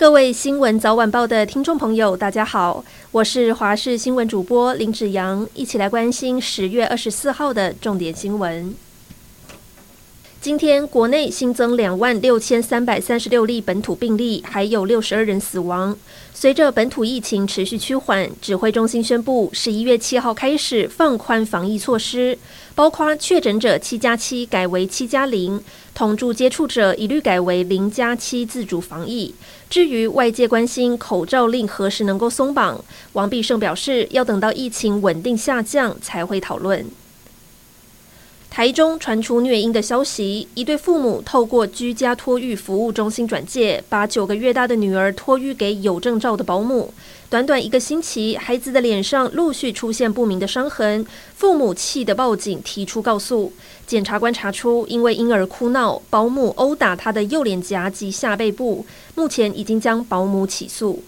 各位新闻早晚报的听众朋友，大家好，我是华视新闻主播林子阳，一起来关心十月二十四号的重点新闻。今天国内新增两万六千三百三十六例本土病例，还有六十二人死亡。随着本土疫情持续趋缓，指挥中心宣布，十一月七号开始放宽防疫措施，包括确诊者七加七改为七加零，同住接触者一律改为零加七自主防疫。至于外界关心口罩令何时能够松绑，王必胜表示，要等到疫情稳定下降才会讨论。台中传出虐婴的消息，一对父母透过居家托育服务中心转介，把九个月大的女儿托育给有证照的保姆。短短一个星期，孩子的脸上陆续出现不明的伤痕，父母气得报警提出告诉。检察官查出，因为婴儿哭闹，保姆殴打他的右脸颊及下背部，目前已经将保姆起诉。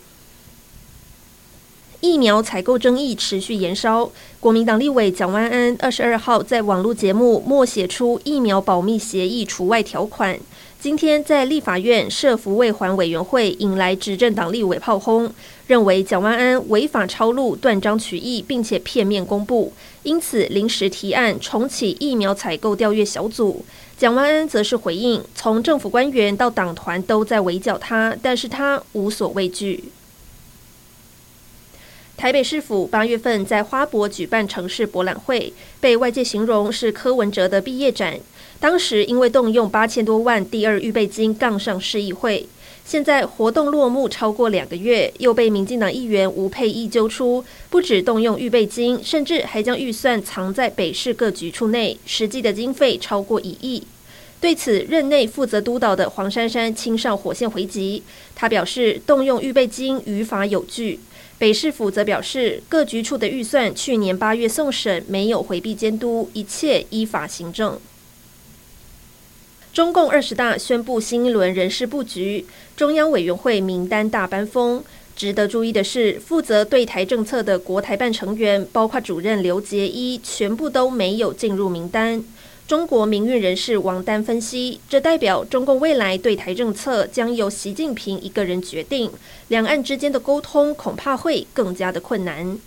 疫苗采购争议持续延烧，国民党立委蒋万安二十二号在网络节目默写出疫苗保密协议除外条款。今天在立法院设福卫环委员会引来执政党立委炮轰，认为蒋万安违法抄录、断章取义，并且片面公布，因此临时提案重启疫苗采购调阅小组。蒋万安则是回应，从政府官员到党团都在围剿他，但是他无所畏惧。台北市府八月份在花博举办城市博览会，被外界形容是柯文哲的毕业展。当时因为动用八千多万第二预备金杠上市议会，现在活动落幕超过两个月，又被民进党议员吴沛忆揪出，不止动用预备金，甚至还将预算藏在北市各局处内，实际的经费超过一亿。对此，任内负责督导的黄珊珊亲上火线回击，他表示动用预备金于法有据。北市府则表示，各局处的预算去年八月送审，没有回避监督，一切依法行政。中共二十大宣布新一轮人事布局，中央委员会名单大班风。值得注意的是，负责对台政策的国台办成员，包括主任刘杰一，全部都没有进入名单。中国民运人士王丹分析，这代表中共未来对台政策将由习近平一个人决定，两岸之间的沟通恐怕会更加的困难。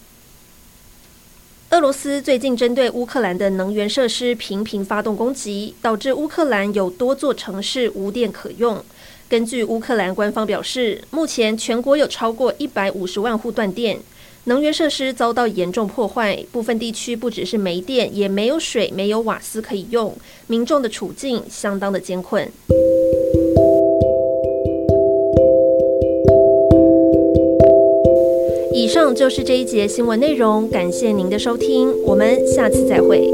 俄罗斯最近针对乌克兰的能源设施频频发动攻击，导致乌克兰有多座城市无电可用。根据乌克兰官方表示，目前全国有超过一百五十万户断电。能源设施遭到严重破坏，部分地区不只是没电，也没有水、没有瓦斯可以用，民众的处境相当的艰困。以上就是这一节新闻内容，感谢您的收听，我们下次再会。